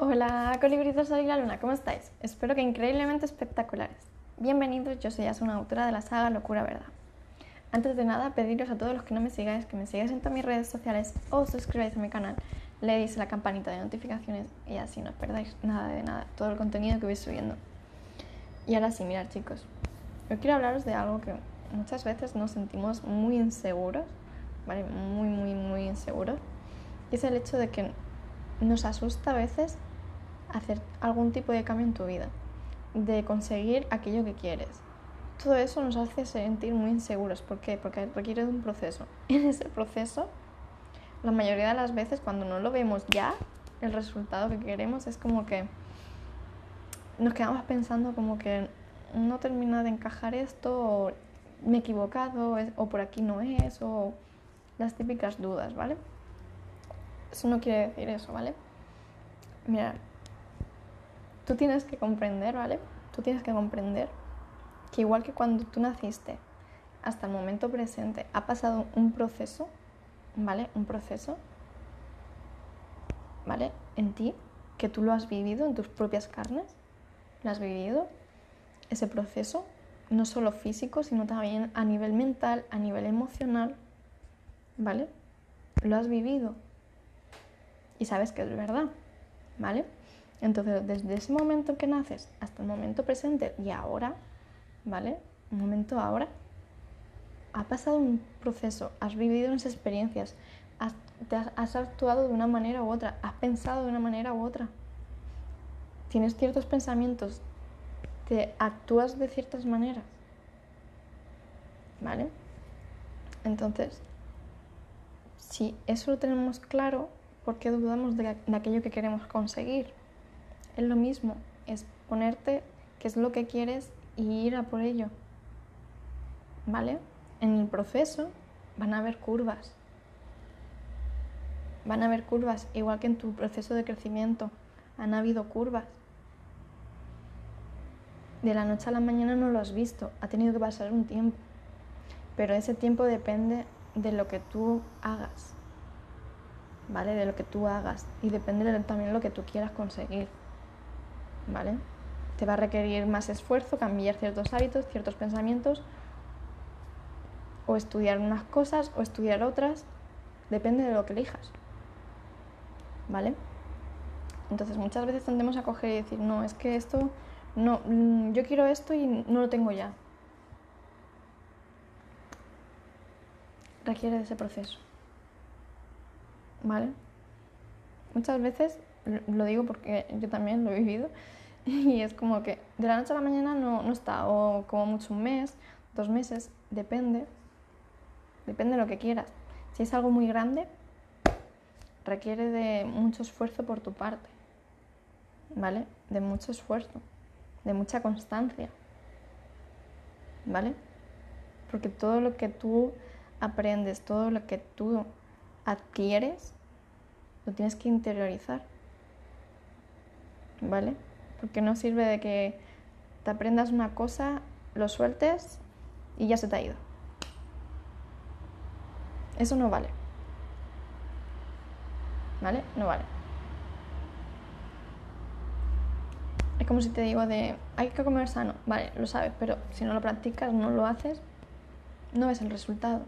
Hola, colibritos soy la luna, ¿cómo estáis? Espero que increíblemente espectaculares. Bienvenidos, yo soy una autora de la saga Locura Verdad. Antes de nada, pediros a todos los que no me sigáis que me sigáis en todas mis redes sociales o suscribáis a mi canal, le la campanita de notificaciones y así no os perdáis nada de nada, todo el contenido que voy subiendo. Y ahora sí, mirad chicos, yo quiero hablaros de algo que muchas veces nos sentimos muy inseguros, ¿vale? Muy, muy, muy inseguros. Y es el hecho de que nos asusta a veces hacer algún tipo de cambio en tu vida, de conseguir aquello que quieres. Todo eso nos hace sentir muy inseguros. ¿Por qué? Porque requiere de un proceso. En ese proceso, la mayoría de las veces cuando no lo vemos ya, el resultado que queremos es como que nos quedamos pensando como que no termina de encajar esto, o me he equivocado, o por aquí no es, o las típicas dudas, ¿vale? Eso no quiere decir eso, ¿vale? Mira, tú tienes que comprender, ¿vale? Tú tienes que comprender que igual que cuando tú naciste hasta el momento presente ha pasado un proceso, ¿vale? Un proceso, ¿vale? En ti, que tú lo has vivido en tus propias carnes, lo has vivido, ese proceso, no solo físico, sino también a nivel mental, a nivel emocional, ¿vale? Lo has vivido y sabes que es verdad, ¿vale? Entonces, desde ese momento en que naces hasta el momento presente y ahora, ¿vale? Un momento ahora, ha pasado un proceso, has vivido unas experiencias, has, has, actuado de una manera u otra, has pensado de una manera u otra. Tienes ciertos pensamientos, te actúas de ciertas maneras. ¿Vale? Entonces, si eso lo tenemos claro, ¿por qué dudamos de, aquello que queremos conseguir? Es lo mismo, es ponerte qué es lo que quieres y ir a por ello. ¿Vale? En el proceso van a haber curvas. Van a haber curvas, igual que en tu proceso de crecimiento. Han habido curvas. De la noche a la mañana no lo has visto, ha tenido que pasar un tiempo. Pero ese tiempo depende de lo que tú hagas. ¿vale? De lo que tú hagas y depende también de lo que tú quieras conseguir, ¿vale? Te va a requerir más esfuerzo, cambiar ciertos hábitos, ciertos pensamientos, o estudiar unas cosas o estudiar otras, depende de lo que elijas, ¿vale? Entonces muchas veces tendemos a coger y decir, no, es que esto, no, mm, yo quiero esto y no lo tengo ya. Requiere de ese proceso. ¿vale? Muchas veces, lo digo porque yo también lo he vivido, y es como que de la noche a la mañana no, no está, o como mucho un mes, dos meses, depende, depende de lo que quieras. Si es algo muy grande, requiere de mucho esfuerzo por tu parte, ¿vale? De mucho esfuerzo, de mucha constancia, ¿vale? Porque todo lo que tú aprendes, todo lo que tú adquieres, lo tienes que interiorizar. ¿Vale? Porque no sirve de que te aprendas una cosa, lo sueltes y ya se te ha ido. Eso no vale. ¿Vale? No vale. Es como si te digo de, hay que comer sano. Vale, lo sabes, pero si no lo practicas, no lo haces, no ves el resultado.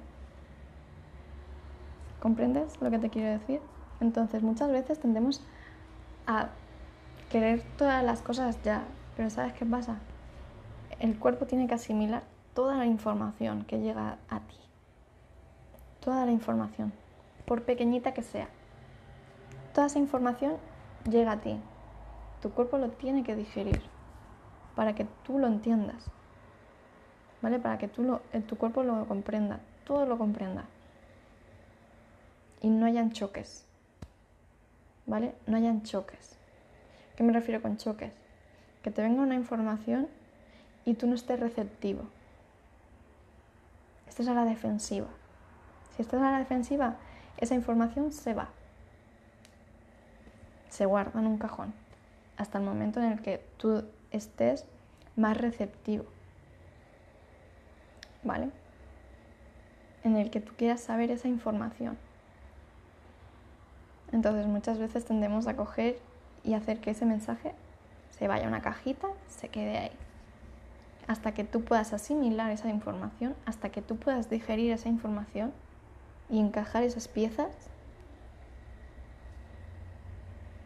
¿Comprendes lo que te quiero decir? Entonces muchas veces tendemos a querer todas las cosas ya, pero ¿sabes qué pasa? El cuerpo tiene que asimilar toda la información que llega a ti. Toda la información, por pequeñita que sea. Toda esa información llega a ti. Tu cuerpo lo tiene que digerir para que tú lo entiendas. ¿Vale? Para que tú lo, tu cuerpo lo comprenda, todo lo comprenda y no hayan choques. ¿Vale? No hayan choques. ¿Qué me refiero con choques? Que te venga una información y tú no estés receptivo. Estés a la defensiva. Si estás a la defensiva, esa información se va. Se guarda en un cajón. Hasta el momento en el que tú estés más receptivo. ¿Vale? En el que tú quieras saber esa información. Entonces muchas veces tendemos a coger y hacer que ese mensaje se vaya a una cajita, se quede ahí. Hasta que tú puedas asimilar esa información, hasta que tú puedas digerir esa información y encajar esas piezas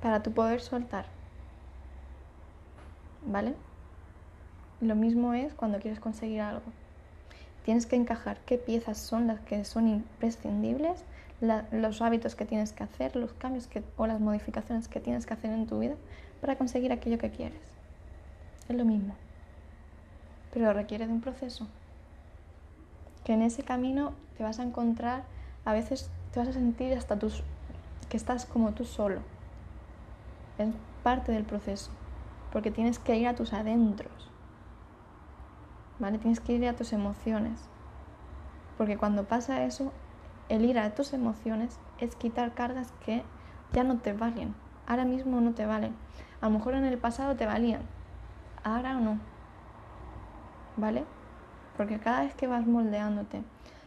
para tú poder soltar. ¿Vale? Lo mismo es cuando quieres conseguir algo. Tienes que encajar qué piezas son las que son imprescindibles, los hábitos que tienes que hacer, los cambios que, o las modificaciones que tienes que hacer en tu vida para conseguir aquello que quieres. Es lo mismo, pero requiere de un proceso. Que en ese camino te vas a encontrar, a veces te vas a sentir hasta tus, que estás como tú solo. Es parte del proceso, porque tienes que ir a tus adentros ¿vale? Tienes que ir a tus emociones. Porque cuando pasa eso, el ir a tus emociones es quitar cargas que ya no te valen. Ahora mismo no te valen. A lo mejor en el pasado te valían. Ahora no. ¿Vale? Porque cada vez que vas moldeándote,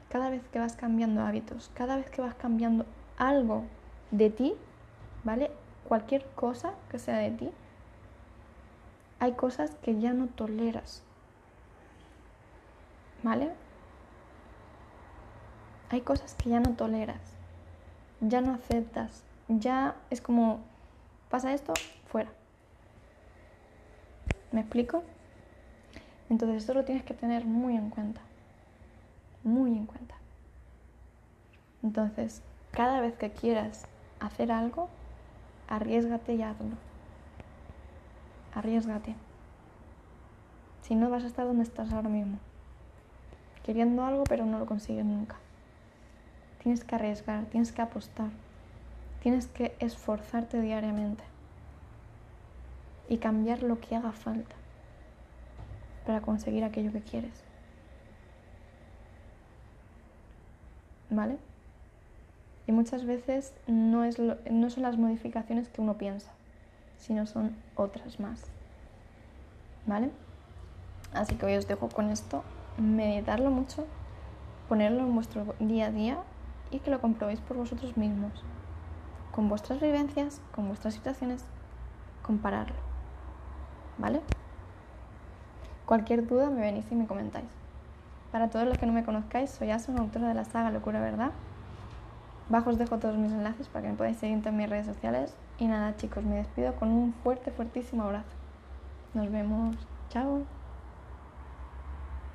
cada vez que vas cambiando hábitos, cada vez que vas cambiando algo de ti, ¿vale? Cualquier cosa que sea de ti, hay cosas que ya no toleras. ¿Vale? Hay cosas que ya no toleras, ya no aceptas, ya es como, pasa esto, fuera. ¿Me explico? Entonces esto lo tienes que tener muy en cuenta, muy en cuenta. Entonces, cada vez que quieras hacer algo, arriesgate y hazlo. Arriesgate. Si no, vas a estar donde estás ahora mismo queriendo algo pero no lo consigues nunca. Tienes que arriesgar, tienes que apostar, tienes que esforzarte diariamente y cambiar lo que haga falta para conseguir aquello que quieres. ¿Vale? Y muchas veces no, es no son las modificaciones que uno piensa, sino son otras más. ¿Vale? Así que hoy os dejo con esto meditarlo mucho, ponerlo en vuestro día a día y que lo comprobéis por vosotros mismos, con vuestras vivencias, con vuestras situaciones, compararlo. ¿Vale? Cualquier duda me venís y me comentáis. Para todos los que no me conozcáis, soy Asa, autora de la saga Locura Verdad. Bajo os dejo todos mis enlaces para que me podáis seguir en mis redes sociales. Y nada chicos, me despido con un fuerte, fuertísimo abrazo. Nos vemos. Chao.